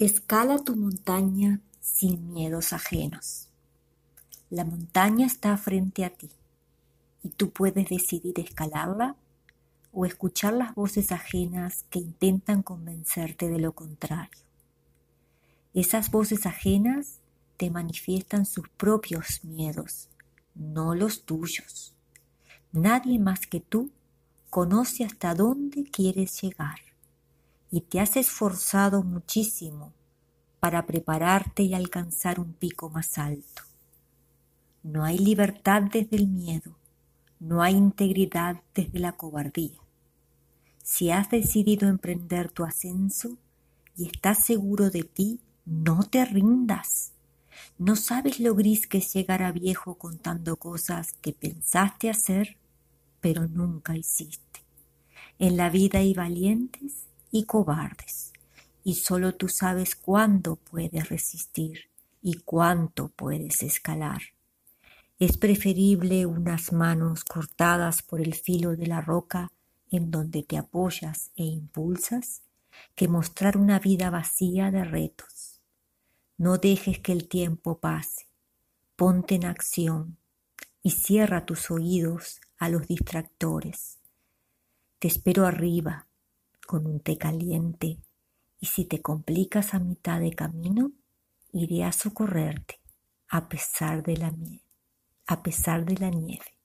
Escala tu montaña sin miedos ajenos. La montaña está frente a ti y tú puedes decidir escalarla o escuchar las voces ajenas que intentan convencerte de lo contrario. Esas voces ajenas te manifiestan sus propios miedos, no los tuyos. Nadie más que tú conoce hasta dónde quieres llegar y te has esforzado muchísimo para prepararte y alcanzar un pico más alto. No hay libertad desde el miedo, no hay integridad desde la cobardía. Si has decidido emprender tu ascenso y estás seguro de ti, no te rindas. No sabes lo gris que es llegar a viejo contando cosas que pensaste hacer, pero nunca hiciste. En la vida hay valientes y cobardes, y solo tú sabes cuándo puedes resistir y cuánto puedes escalar. Es preferible unas manos cortadas por el filo de la roca en donde te apoyas e impulsas que mostrar una vida vacía de retos. No dejes que el tiempo pase, ponte en acción y cierra tus oídos a los distractores. Te espero arriba, con un té caliente y si te complicas a mitad de camino, iré a socorrerte a pesar de la, a pesar de la nieve.